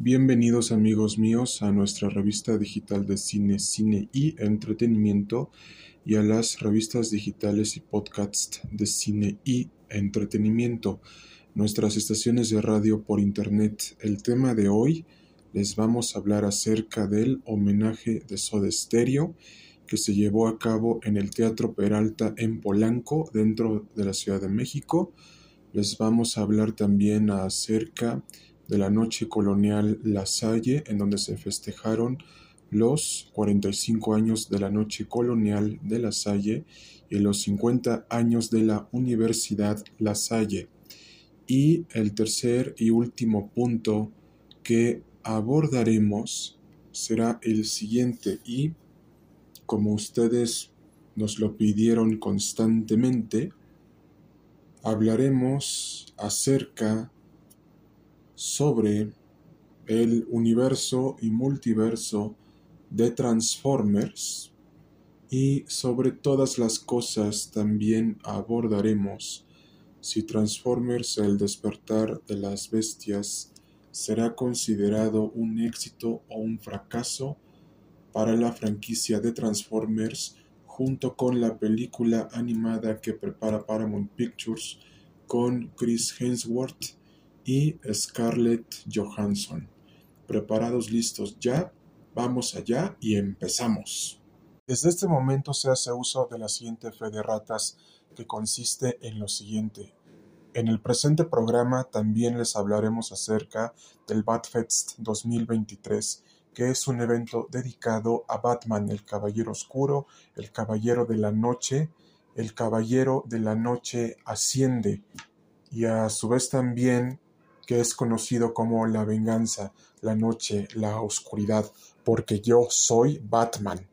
Bienvenidos amigos míos a nuestra revista digital de cine, cine y entretenimiento y a las revistas digitales y podcasts de cine y entretenimiento, nuestras estaciones de radio por internet. El tema de hoy les vamos a hablar acerca del homenaje de Soda Stereo que se llevó a cabo en el Teatro Peralta en Polanco, dentro de la Ciudad de México. Les vamos a hablar también acerca de la noche colonial La Salle, en donde se festejaron los 45 años de la noche colonial de La Salle y los 50 años de la Universidad La Salle. Y el tercer y último punto que abordaremos será el siguiente y como ustedes nos lo pidieron constantemente, hablaremos acerca sobre el universo y multiverso de Transformers y sobre todas las cosas también abordaremos si Transformers el despertar de las bestias será considerado un éxito o un fracaso para la franquicia de Transformers junto con la película animada que prepara Paramount Pictures con Chris Hemsworth y Scarlett Johansson. Preparados, listos ya, vamos allá y empezamos. Desde este momento se hace uso de la siguiente fe de ratas que consiste en lo siguiente. En el presente programa también les hablaremos acerca del Batfest 2023, que es un evento dedicado a Batman, el Caballero Oscuro, el Caballero de la Noche, el Caballero de la Noche asciende y a su vez también que es conocido como la venganza, la noche, la oscuridad, porque yo soy Batman.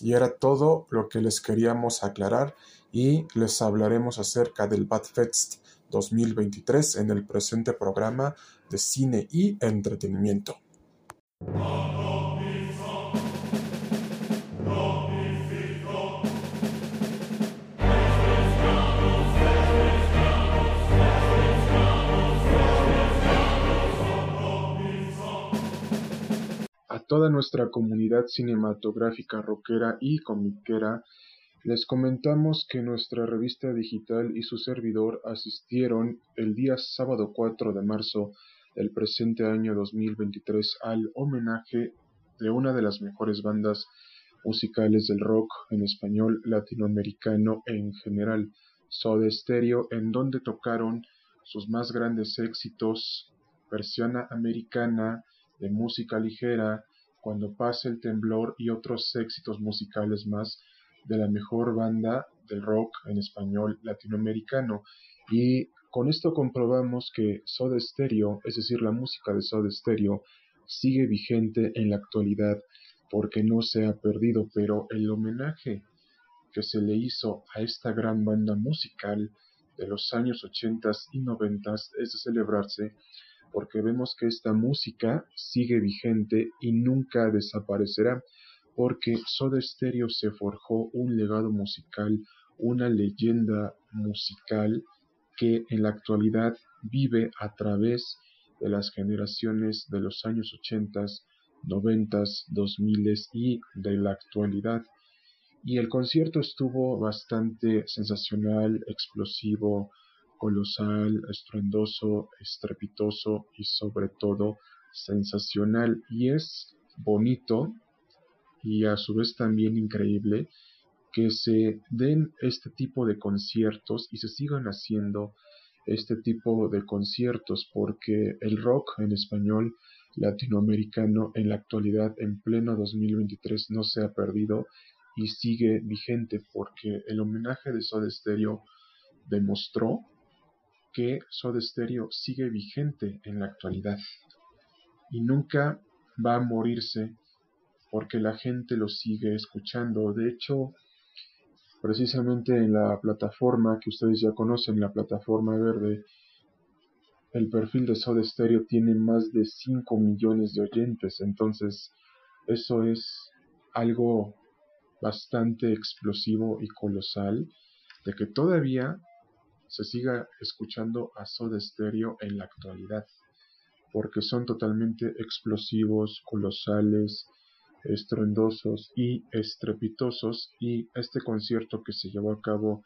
Y era todo lo que les queríamos aclarar y les hablaremos acerca del Batfest 2023 en el presente programa de cine y entretenimiento. Toda nuestra comunidad cinematográfica rockera y comiquera, les comentamos que nuestra revista digital y su servidor asistieron el día sábado 4 de marzo del presente año 2023 al homenaje de una de las mejores bandas musicales del rock en español latinoamericano en general, Soda Stereo, en donde tocaron sus más grandes éxitos, versión americana de música ligera, cuando pase el temblor y otros éxitos musicales más de la mejor banda del rock en español latinoamericano. Y con esto comprobamos que Soda Stereo, es decir, la música de Soda Stereo, sigue vigente en la actualidad porque no se ha perdido, pero el homenaje que se le hizo a esta gran banda musical de los años 80 y 90 es de celebrarse porque vemos que esta música sigue vigente y nunca desaparecerá, porque Soda Stereo se forjó un legado musical, una leyenda musical que en la actualidad vive a través de las generaciones de los años 80, 90, 2000 y de la actualidad. Y el concierto estuvo bastante sensacional, explosivo, colosal, estruendoso, estrepitoso y sobre todo sensacional. Y es bonito y a su vez también increíble que se den este tipo de conciertos y se sigan haciendo este tipo de conciertos porque el rock en español latinoamericano en la actualidad en pleno 2023 no se ha perdido y sigue vigente porque el homenaje de Soda Stereo demostró que Soda Stereo sigue vigente en la actualidad y nunca va a morirse porque la gente lo sigue escuchando. De hecho, precisamente en la plataforma que ustedes ya conocen, la plataforma verde, el perfil de Soda Stereo tiene más de 5 millones de oyentes, entonces eso es algo bastante explosivo y colosal de que todavía se siga escuchando a Soda Stereo en la actualidad. porque son totalmente explosivos, colosales, estruendosos y estrepitosos y este concierto que se llevó a cabo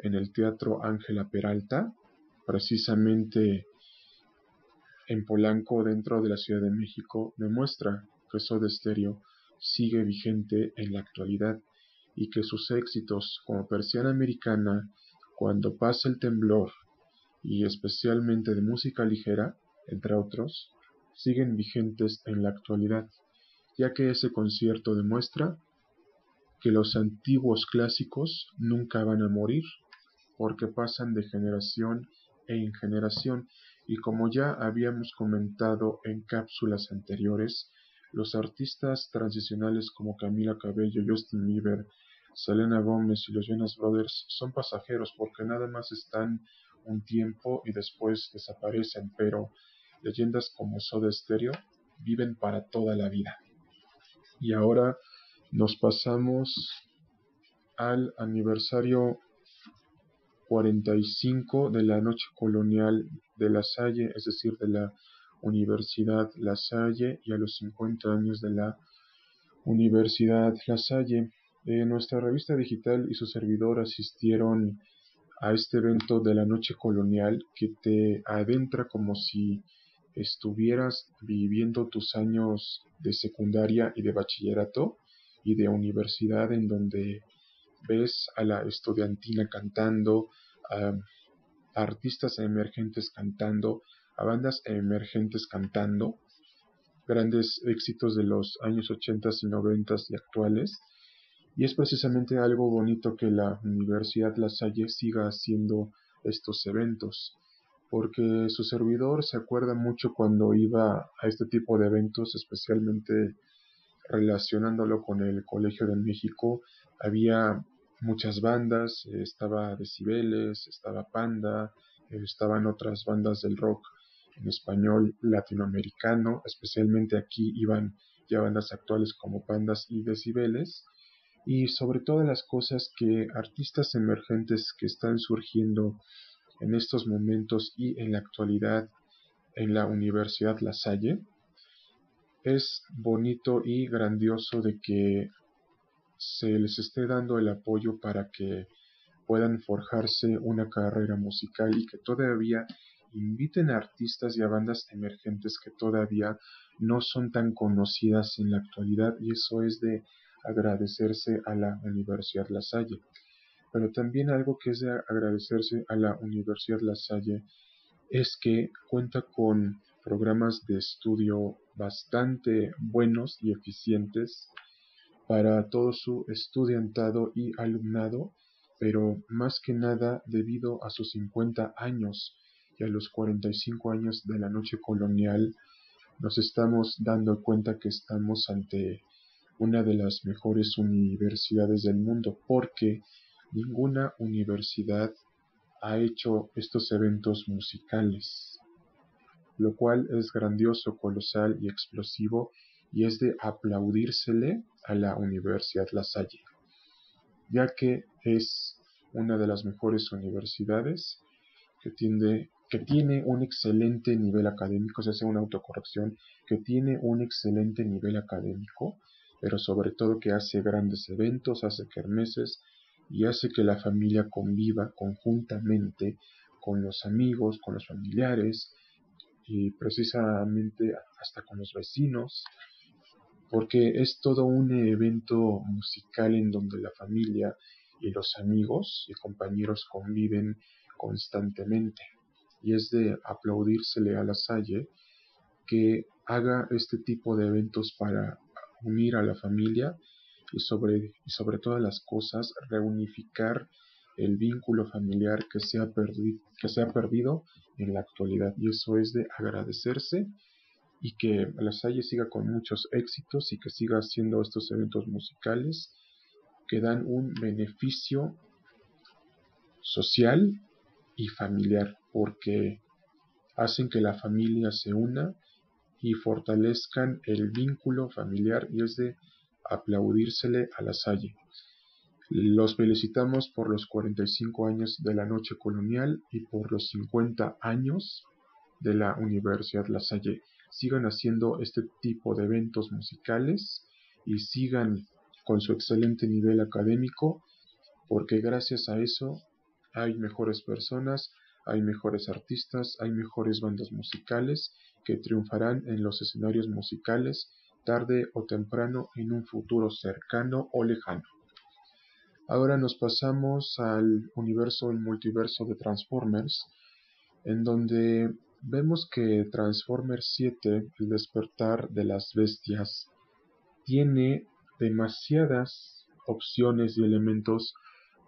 en el Teatro Ángela Peralta, precisamente en Polanco dentro de la Ciudad de México, demuestra que Soda Stereo sigue vigente en la actualidad y que sus éxitos como Persiana Americana, Cuando pasa el temblor y especialmente de música ligera, entre otros, siguen vigentes en la actualidad, ya que ese concierto demuestra que los antiguos clásicos nunca van a morir, porque pasan de generación en generación, y como ya habíamos comentado en cápsulas anteriores, los artistas transicionales como Camila Cabello, Justin Bieber, Selena Gomez y los Jonas Brothers son pasajeros porque nada más están un tiempo y después desaparecen, pero leyendas como Soda Stereo viven para toda la vida. Y ahora nos pasamos al aniversario 45 de la Noche Colonial de La Salle, es decir, de la Universidad La Salle, y a los 50 años de la Universidad La Salle. Eh, nuestra revista digital y su servidor asistieron a este evento de la Noche Colonial que te adentra como si estuvieras viviendo tus años de secundaria y de bachillerato y de universidad en donde ves a la estudiantina cantando, a artistas emergentes cantando, a bandas emergentes cantando, grandes éxitos de los años 80 y 90 y actuales. Y es precisamente algo bonito que la Universidad La Salle siga haciendo estos eventos porque su servidor se acuerda mucho cuando iba a este tipo de eventos, especialmente relacionándolo con el Colegio de México, había muchas bandas, estaba Decibeles, estaba Panda, estaban otras bandas del rock en español latinoamericano, especialmente aquí iban ya bandas actuales como Pandas y Decibeles, y sobre todas las cosas que artistas emergentes que están surgiendo en estos momentos y en la actualidad en la Universidad La Salle. Es bonito y grandioso de que se les esté dando el apoyo para que puedan forjarse una carrera musical y que todavía inviten a artistas y a bandas emergentes que todavía no son tan conocidas en la actualidad y eso es de agradecerse a la Universidad La Salle. Pero también algo que es de agradecerse a la Universidad La Salle es que cuenta con programas de estudio bastante buenos y eficientes para todo su estudiantado y alumnado, pero más que nada debido a sus 50 años y a los 45 años de la noche colonial, nos estamos dando cuenta que estamos ante una de las mejores universidades del mundo, porque Ninguna universidad ha hecho estos eventos musicales, lo cual es grandioso, colosal y explosivo y es de aplaudírsele a la Universidad La Salle, ya que es una de las mejores universidades que que tiene un excelente nivel académico, se hace una autocorrección, que tiene un excelente nivel académico, pero sobre todo que hace grandes eventos, hace kermeses, y hace que la familia conviva conjuntamente con los amigos, con los familiares y precisamente hasta con los vecinos, porque es todo un evento musical en donde la familia y los amigos y compañeros conviven constantemente. Y es de aplaudírsele a la Salle que haga este tipo de eventos para unir a la familia y sobre, y sobre todas las cosas reunificar el vínculo familiar que se, ha perdido, que se ha perdido en la actualidad. Y eso es de agradecerse y que La Salle siga con muchos éxitos y que siga haciendo estos eventos musicales que dan un beneficio social y familiar porque hacen que la familia se una y fortalezcan el vínculo familiar y es de aplaudírsele a la Salle. Los felicitamos por los 45 años de la noche colonial y por los 50 años de la Universidad La Salle sigan haciendo este tipo de eventos musicales y sigan con su excelente nivel académico, porque gracias a eso hay mejores personas, hay mejores artistas, hay mejores bandas musicales que triunfarán en los escenarios musicales tarde o temprano en un futuro cercano o lejano. Ahora nos pasamos al universo, el multiverso de Transformers, en donde vemos que Transformers 7, el despertar de las bestias, tiene demasiadas opciones y elementos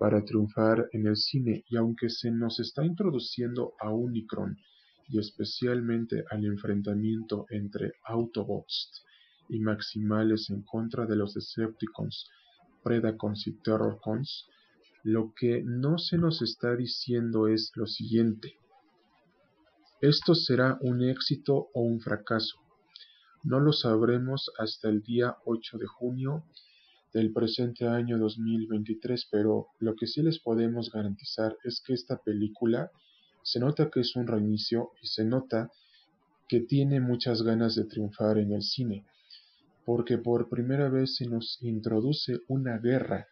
para triunfar en el cine y aunque se nos está introduciendo a Unicron y especialmente al enfrentamiento entre Autobots y Maximales en contra de los Decepticons, Predacons y Terrorcons, lo que no se nos está diciendo es lo siguiente. Esto será un éxito o un fracaso. No lo sabremos hasta el día 8 de junio del presente año 2023, pero lo que sí les podemos garantizar es que esta película se nota que es un reinicio y se nota que tiene muchas ganas de triunfar en el cine, porque por primera vez se nos introduce una guerra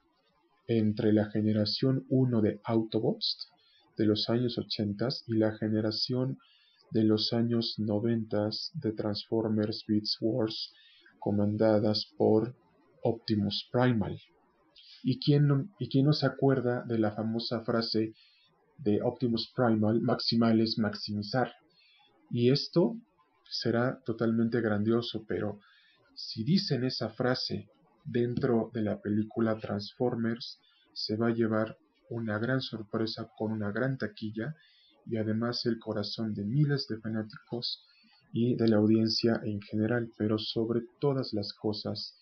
entre la generación 1 de Autobots de los años 80 y la generación de los años 90 de Transformers Beats Wars comandadas por Optimus Primal. ¿Y quién, no, ¿Y quién no se acuerda de la famosa frase de Optimus Primal, maximal es maximizar? Y esto será totalmente grandioso, pero si dicen esa frase dentro de la película Transformers, se va a llevar una gran sorpresa con una gran taquilla y además el corazón de miles de fanáticos y de la audiencia en general, pero sobre todas las cosas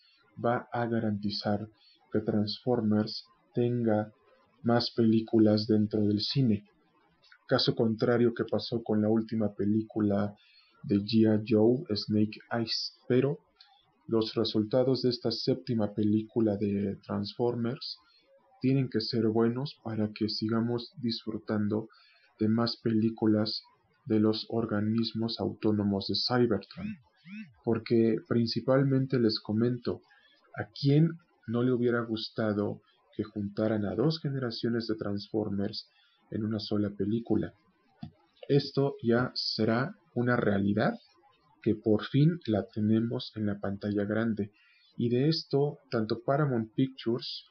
va a garantizar que Transformers tenga más películas dentro del cine. Caso contrario que pasó con la última película de G.I. Joe, Snake Eyes, pero los resultados de esta séptima película de Transformers tienen que ser buenos para que sigamos disfrutando de más películas de los organismos autónomos de Cybertron. Porque principalmente les comento, ¿A quién no le hubiera gustado que juntaran a dos generaciones de Transformers en una sola película? Esto ya será una realidad que por fin la tenemos en la pantalla grande. Y de esto, tanto Paramount Pictures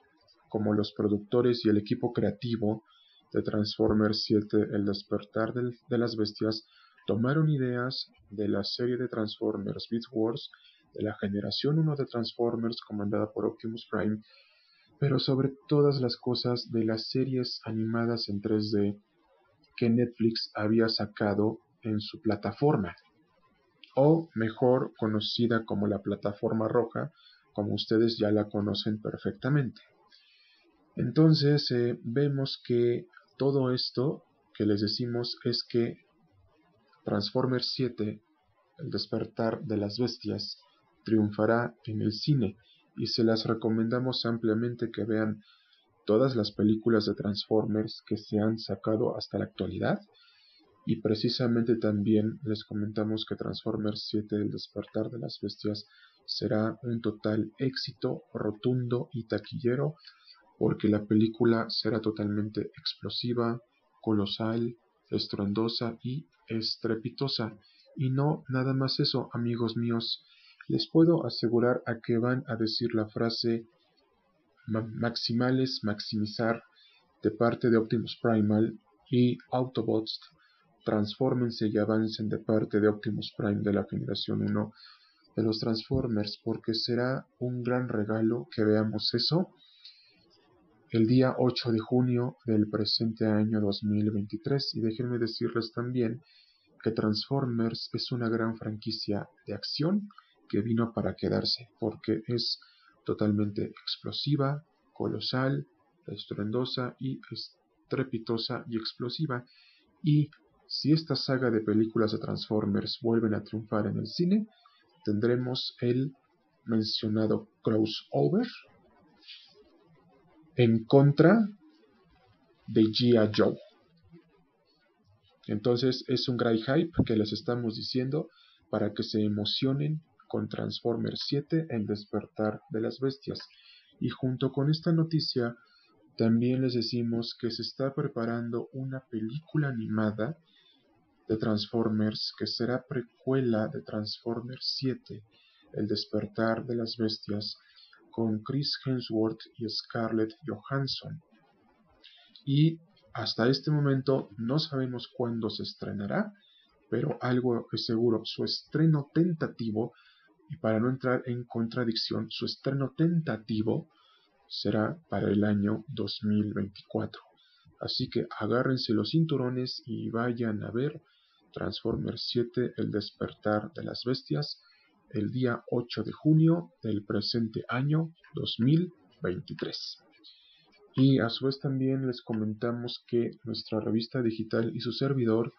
como los productores y el equipo creativo de Transformers 7 El despertar de las bestias tomaron ideas de la serie de Transformers Beat Wars de la generación 1 de Transformers comandada por Optimus Prime, pero sobre todas las cosas de las series animadas en 3D que Netflix había sacado en su plataforma, o mejor conocida como la plataforma roja, como ustedes ya la conocen perfectamente. Entonces eh, vemos que todo esto que les decimos es que Transformers 7, el despertar de las bestias, triunfará en el cine y se las recomendamos ampliamente que vean todas las películas de Transformers que se han sacado hasta la actualidad y precisamente también les comentamos que Transformers 7 El despertar de las bestias será un total éxito rotundo y taquillero porque la película será totalmente explosiva, colosal, estruendosa y estrepitosa. Y no nada más eso, amigos míos, les puedo asegurar a que van a decir la frase maximales maximizar de parte de Optimus Primal y Autobots transfórmense y avancen de parte de Optimus Prime de la generación 1 de los Transformers porque será un gran regalo que veamos eso el día 8 de junio del presente año 2023 y déjenme decirles también que Transformers es una gran franquicia de acción que vino para quedarse, porque es totalmente explosiva, colosal, estruendosa y estrepitosa y explosiva. Y si esta saga de películas de Transformers vuelven a triunfar en el cine, tendremos el mencionado crossover en contra de G.I. Joe. Entonces es un great hype que les estamos diciendo para que se emocionen con Transformers 7 El despertar de las bestias. Y junto con esta noticia también les decimos que se está preparando una película animada de Transformers que será precuela de Transformers 7 El despertar de las bestias con Chris Hemsworth y Scarlett Johansson. Y hasta este momento no sabemos cuándo se estrenará, pero algo es seguro, su estreno tentativo, y para no entrar en contradicción, su estreno tentativo será para el año 2024. Así que agárrense los cinturones y vayan a ver Transformers 7 El despertar de las bestias el día 8 de junio del presente año 2023. Y a su vez también les comentamos que nuestra revista digital y su servidor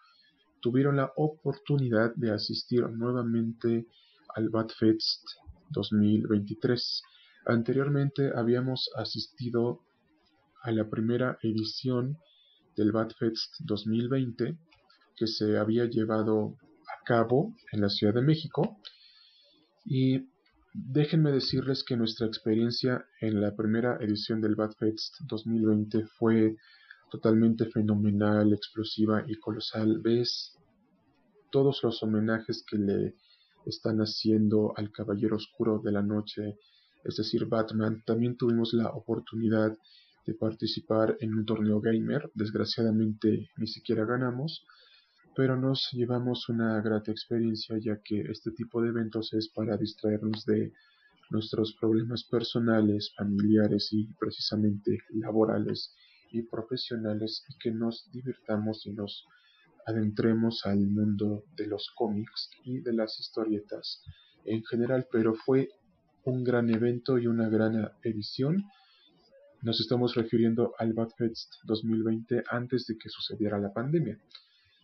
tuvieron la oportunidad de asistir nuevamente al BadFest 2023. Anteriormente habíamos asistido a la primera edición del BadFest 2020 que se había llevado a cabo en la Ciudad de México y déjenme decirles que nuestra experiencia en la primera edición del BadFest 2020 fue totalmente fenomenal, explosiva y colosal. Ves todos los homenajes que le están haciendo al Caballero Oscuro de la Noche, es decir, Batman. También tuvimos la oportunidad de participar en un torneo gamer. Desgraciadamente ni siquiera ganamos, pero nos llevamos una grata experiencia ya que este tipo de eventos es para distraernos de nuestros problemas personales, familiares y precisamente laborales y profesionales y que nos divirtamos y nos adentremos al mundo de los cómics y de las historietas en general, pero fue un gran evento y una gran edición. Nos estamos refiriendo al Badfest 2020 antes de que sucediera la pandemia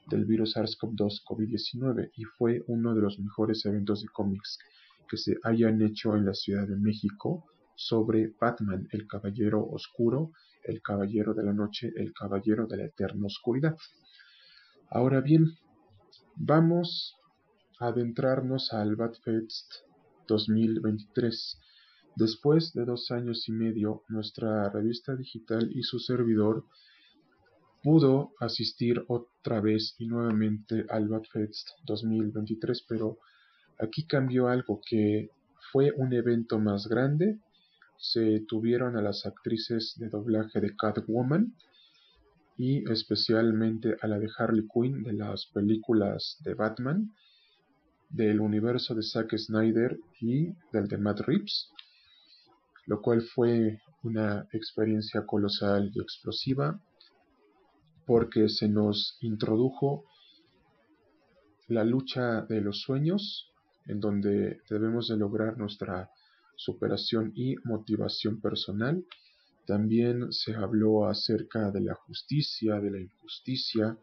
del virus SARS-CoV-2 COVID-19 y fue uno de los mejores eventos de cómics que se hayan hecho en la Ciudad de México sobre Batman, el Caballero Oscuro, el Caballero de la Noche, el Caballero de la Eterna Oscuridad. Ahora bien, vamos a adentrarnos al Batfest 2023. Después de dos años y medio, nuestra revista digital y su servidor pudo asistir otra vez y nuevamente al Batfest 2023, pero aquí cambió algo que fue un evento más grande. Se tuvieron a las actrices de doblaje de Catwoman y especialmente a la de Harley Quinn de las películas de Batman, del universo de Zack Snyder y del de Matt Reeves, lo cual fue una experiencia colosal y explosiva porque se nos introdujo la lucha de los sueños, en donde debemos de lograr nuestra superación y motivación personal. También se habló acerca de la justicia, de la injusticia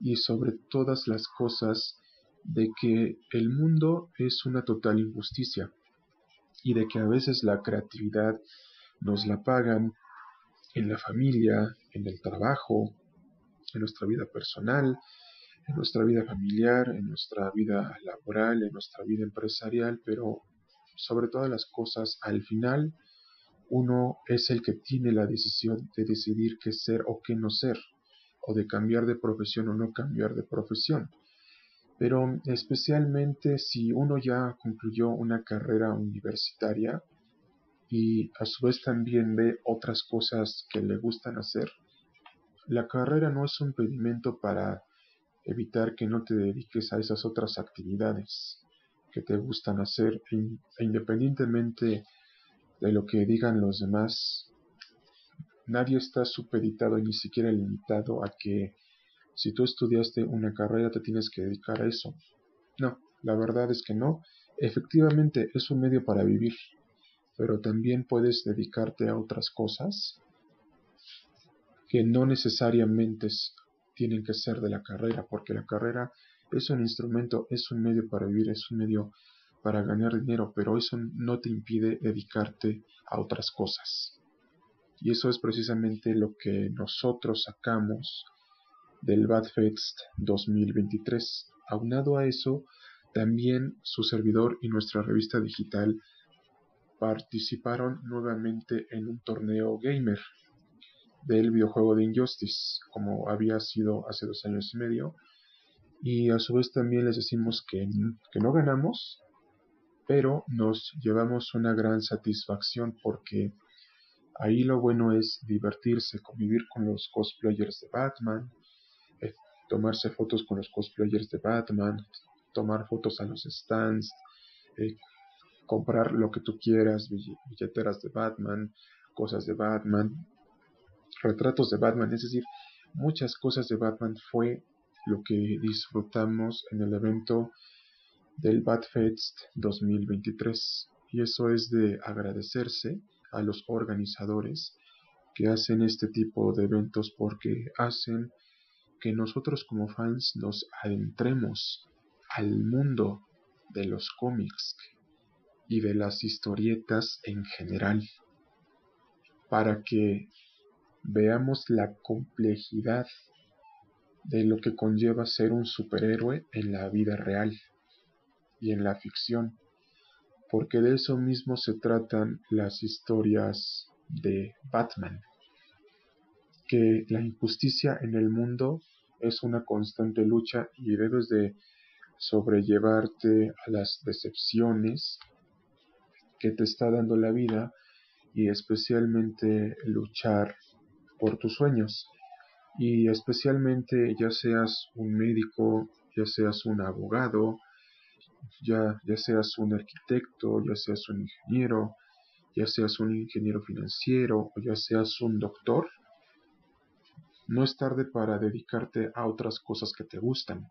y sobre todas las cosas de que el mundo es una total injusticia y de que a veces la creatividad nos la pagan en la familia, en el trabajo, en nuestra vida personal, en nuestra vida familiar, en nuestra vida laboral, en nuestra vida empresarial, pero sobre todas las cosas, al final, uno es el que tiene la decisión de decidir qué ser o qué no ser, o de cambiar de profesión o no cambiar de profesión. Pero especialmente si uno ya concluyó una carrera universitaria, y a su vez también ve otras cosas que le gustan hacer, la carrera no es un impedimento para evitar que no te dediques a esas otras actividades que te gustan hacer independientemente de lo que digan los demás, nadie está supeditado ni siquiera limitado a que si tú estudiaste una carrera te tienes que dedicar a eso. No, la verdad es que no. Efectivamente es un medio para vivir, pero también puedes dedicarte a otras cosas que no necesariamente tienen que ser de la carrera, porque la carrera es un instrumento, es un medio para vivir, es un medio para ganar dinero, pero eso no te impide dedicarte a otras cosas. Y eso es precisamente lo que nosotros sacamos del Badfest 2023. Aunado a eso, también su servidor y nuestra revista digital participaron nuevamente en un torneo gamer del videojuego de Injustice, como había sido hace dos años y medio. Y a su vez también les decimos que, que no ganamos, pero nos llevamos una gran satisfacción porque ahí lo bueno es divertirse, convivir con los cosplayers de Batman, eh, tomarse fotos con los cosplayers de Batman, tomar fotos a los stands, eh, comprar lo que tú quieras, billeteras de Batman, cosas de Batman, retratos de Batman, es decir, muchas cosas de Batman fue lo que disfrutamos en el evento del Batfest 2023 y eso es de agradecerse a los organizadores que hacen este tipo de eventos porque hacen que nosotros como fans nos adentremos al mundo de los cómics y de las historietas en general para que veamos la complejidad de lo que conlleva ser un superhéroe en la vida real y en la ficción, porque de eso mismo se tratan las historias de Batman, que la injusticia en el mundo es una constante lucha y debes de sobrellevarte a las decepciones que te está dando la vida y especialmente luchar por tus sueños. Y especialmente ya seas un médico, ya seas un abogado, ya, ya seas un arquitecto, ya seas un ingeniero, ya seas un ingeniero financiero o ya seas un doctor, no es tarde para dedicarte a otras cosas que te gustan.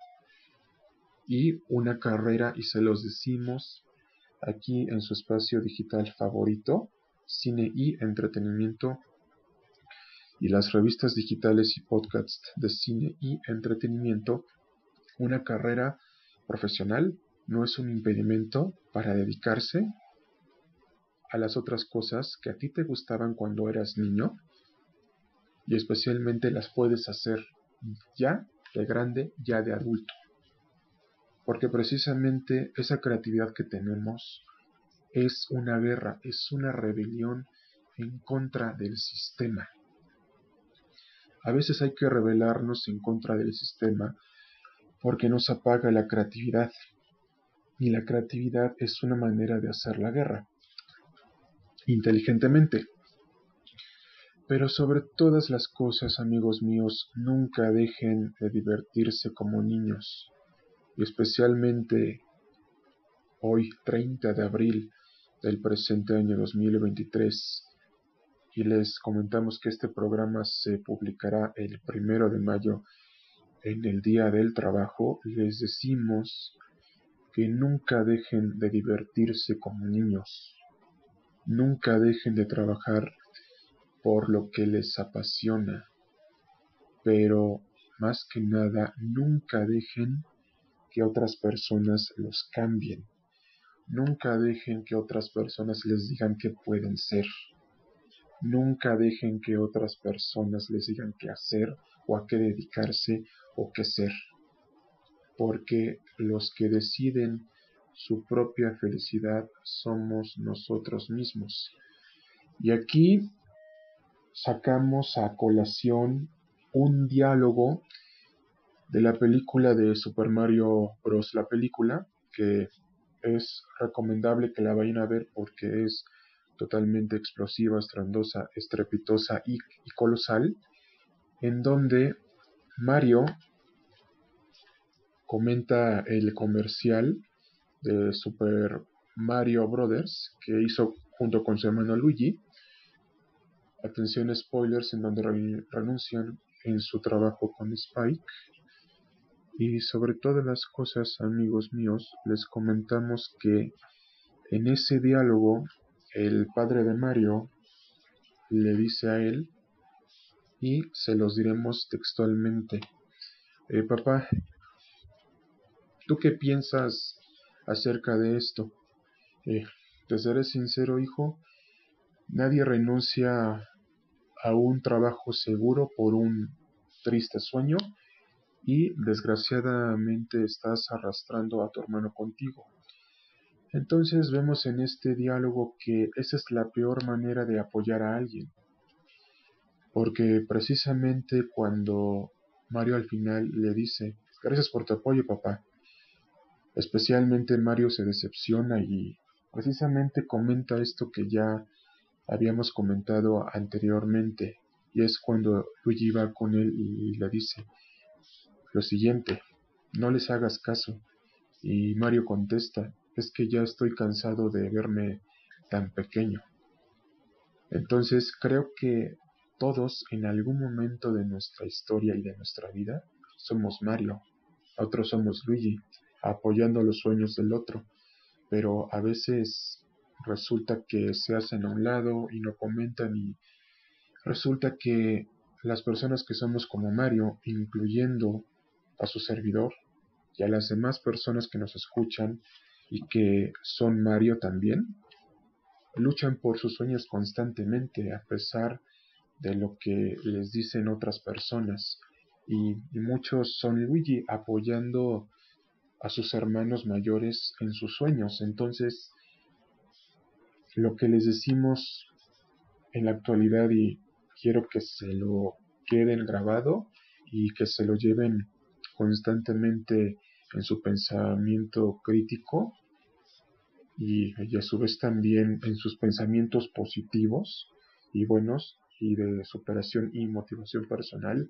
Y una carrera, y se los decimos aquí en su espacio digital favorito, cine y entretenimiento, y las revistas digitales y podcasts de cine y entretenimiento, una carrera profesional no es un impedimento para dedicarse a las otras cosas que a ti te gustaban cuando eras niño y especialmente las puedes hacer ya de grande, ya de adulto. Porque precisamente esa creatividad que tenemos es una guerra, es una rebelión en contra del sistema. A veces hay que rebelarnos en contra del sistema porque nos apaga la creatividad. Y la creatividad es una manera de hacer la guerra. Inteligentemente. Pero sobre todas las cosas, amigos míos, nunca dejen de divertirse como niños. Y especialmente hoy, 30 de abril del presente año 2023, y les comentamos que este programa se publicará el primero de mayo en el Día del Trabajo, les decimos que nunca dejen de divertirse como niños, nunca dejen de trabajar por lo que les apasiona, pero más que nada nunca dejen que otras personas los cambien, nunca dejen que otras personas les digan que pueden ser. Nunca dejen que otras personas les digan qué hacer o a qué dedicarse o qué ser, porque los que deciden su propia felicidad somos nosotros mismos. Y aquí sacamos a colación un diálogo de la película de Super Mario Bros. La película, que es recomendable que la vayan a ver porque es totalmente explosiva, estrondosa, estrepitosa y, colosal, en donde Mario comenta el comercial de Super Mario Brothers que hizo junto con su hermano Luigi. Atención spoilers en donde renuncian en su trabajo con Spike. Y sobre todas las cosas, amigos míos, les comentamos que en ese diálogo el padre de Mario le dice a él, y se los diremos textualmente, eh, papá, ¿tú qué piensas acerca de esto? Eh, te seré sincero, hijo, nadie renuncia a un trabajo seguro por un triste sueño y desgraciadamente estás arrastrando a tu hermano contigo. Entonces vemos en este diálogo que esa es la peor manera de apoyar a alguien, porque precisamente cuando Mario al final le dice, gracias por tu apoyo papá, especialmente Mario se decepciona y precisamente comenta esto que ya habíamos comentado anteriormente, y es cuando Luigi va con él y le dice lo siguiente, no les hagas caso, y Mario contesta, es que ya estoy cansado de verme tan pequeño. Entonces creo que todos en algún momento de nuestra historia y de nuestra vida somos Mario, otros somos Luigi, apoyando los sueños del otro, pero a veces resulta que se hacen a un lado y no comentan y resulta que las personas que somos como Mario, incluyendo a su servidor y a las demás personas que nos escuchan y que son Mario también, luchan por sus sueños constantemente a pesar de lo que les dicen otras personas. Y, muchos son Luigi apoyando a sus hermanos mayores en sus sueños. Entonces, lo que les decimos en la actualidad y quiero que se lo queden grabado y que se lo lleven constantemente en su pensamiento crítico y, a su vez también en sus pensamientos positivos y buenos y de superación y motivación personal,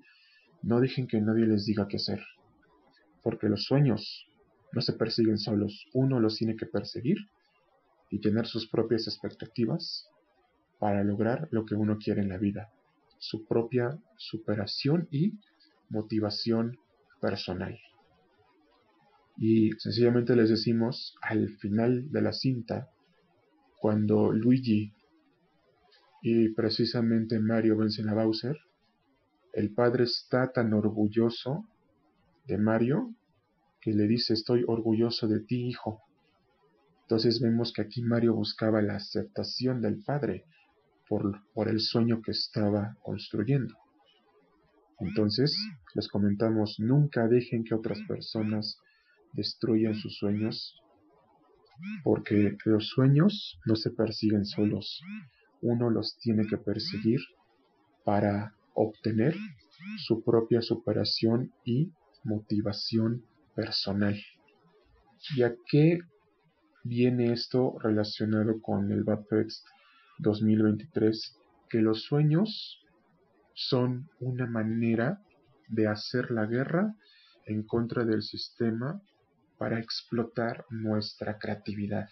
no dejen que nadie les diga qué hacer, porque los sueños no se persiguen solos, uno los tiene que perseguir y tener sus propias expectativas para lograr lo que uno quiere en la vida, su propia superación y motivación personal. Y sencillamente les decimos al final de la cinta, cuando Luigi y precisamente Mario vencen a Bowser, el padre está tan orgulloso de Mario que le dice estoy orgulloso de ti, hijo. Entonces vemos que aquí Mario buscaba la aceptación del padre por, por el sueño que estaba construyendo. Entonces, les comentamos, nunca dejen que otras personas destruyan sus sueños, porque los sueños no se persiguen solos, uno los tiene que perseguir para obtener su propia superación y motivación personal. ¿Y a qué viene esto relacionado con el BAPEX 2023? Que los sueños son una manera de hacer la guerra en contra del sistema para explotar nuestra creatividad.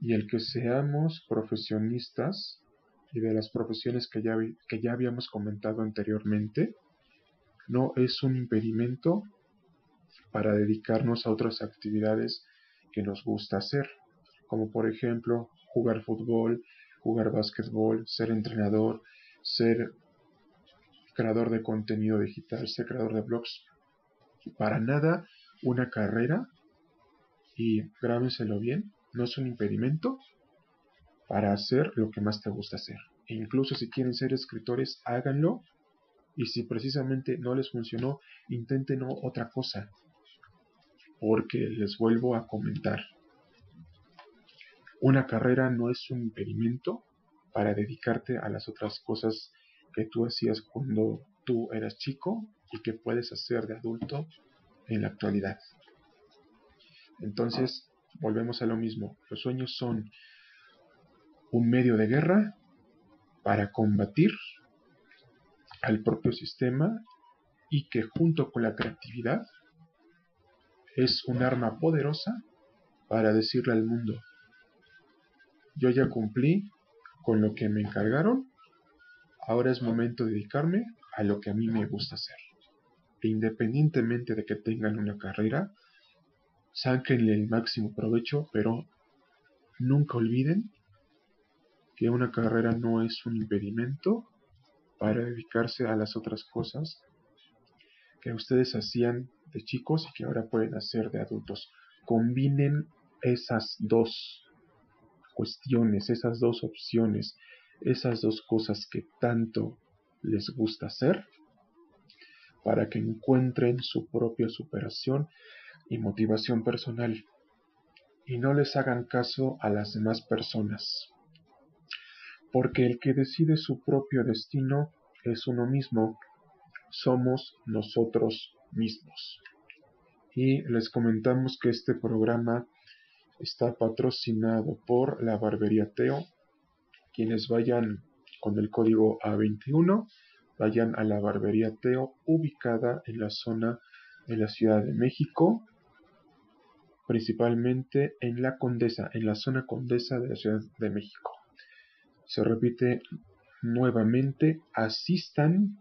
Y el que seamos profesionistas y de las profesiones que ya, que ya habíamos comentado anteriormente, no es un impedimento para dedicarnos a otras actividades que nos gusta hacer, como por ejemplo jugar fútbol, jugar básquetbol, ser entrenador, ser creador de contenido digital, ser creador de blogs. Para nada una carrera, y grábenselo bien, no es un impedimento para hacer lo que más te gusta hacer. E incluso si quieren ser escritores, háganlo. Y si precisamente no les funcionó, intenten otra cosa. Porque les vuelvo a comentar. Una carrera no es un impedimento para dedicarte a las otras cosas que tú hacías cuando tú eras chico y que puedes hacer de adulto en la actualidad. Entonces, volvemos a lo mismo. Los sueños son un medio de guerra para combatir al propio sistema y que junto con la creatividad es un arma poderosa para decirle al mundo, yo ya cumplí con lo que me encargaron Ahora es momento de dedicarme a lo que a mí me gusta hacer. E independientemente de que tengan una carrera, sáquenle el máximo provecho, pero nunca olviden que una carrera no es un impedimento para dedicarse a las otras cosas que ustedes hacían de chicos y que ahora pueden hacer de adultos. Combinen esas dos cuestiones, esas dos opciones, esas dos cosas que tanto les gusta hacer, para que encuentren su propia superación y motivación personal y no les hagan caso a las demás personas. Porque el que decide su propio destino es uno mismo, somos nosotros mismos. Y les comentamos que este programa está patrocinado por la Barbería Teo. Quienes vayan con el código A21, vayan a la Barbería Teo ubicada en la zona de la Ciudad de México, principalmente en la Condesa, en la zona Condesa de la Ciudad de México. Se repite nuevamente, asistan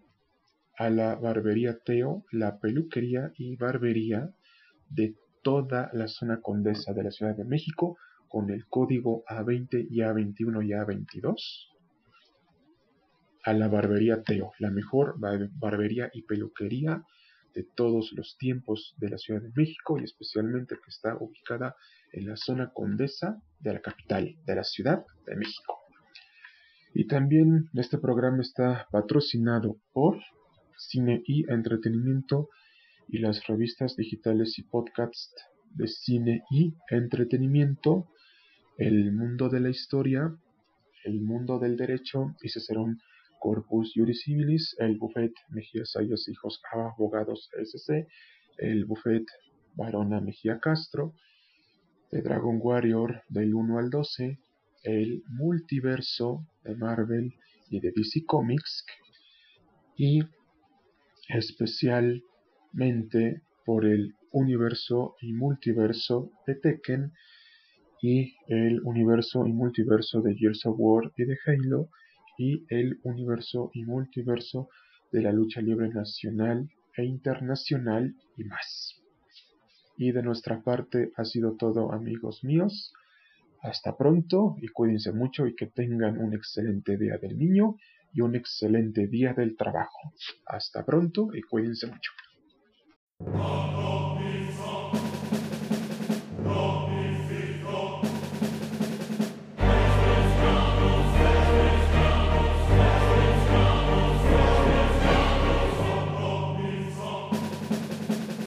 a la barbería Teo, la peluquería y barbería de toda la zona Condesa de la Ciudad de México con el código A20 y A21 y A22 a la barbería Teo, la mejor barbería y peluquería de todos los tiempos de la Ciudad de México y especialmente que está ubicada en la zona condesa de la capital de la Ciudad de México. Y también este programa está patrocinado por Cine y Entretenimiento y las revistas digitales y podcasts de cine y entretenimiento, El Mundo de la Historia, El Mundo del Derecho y Cicerón Corpus Juris Civilis, el Buffet Mejía Sayas Hijos Abogados SC, el Buffet Barona Mejía Castro, de Dragon Warrior del 1 al 12, el multiverso de Marvel y de DC Comics, y especialmente por el universo y multiverso de Tekken y el universo y multiverso de Gears of War y de Halo y el universo y multiverso de la lucha libre nacional e internacional y más. Y de nuestra parte ha sido todo amigos míos. Hasta pronto y cuídense mucho y que tengan un excelente día del niño y un excelente día del trabajo. Hasta pronto y cuídense mucho.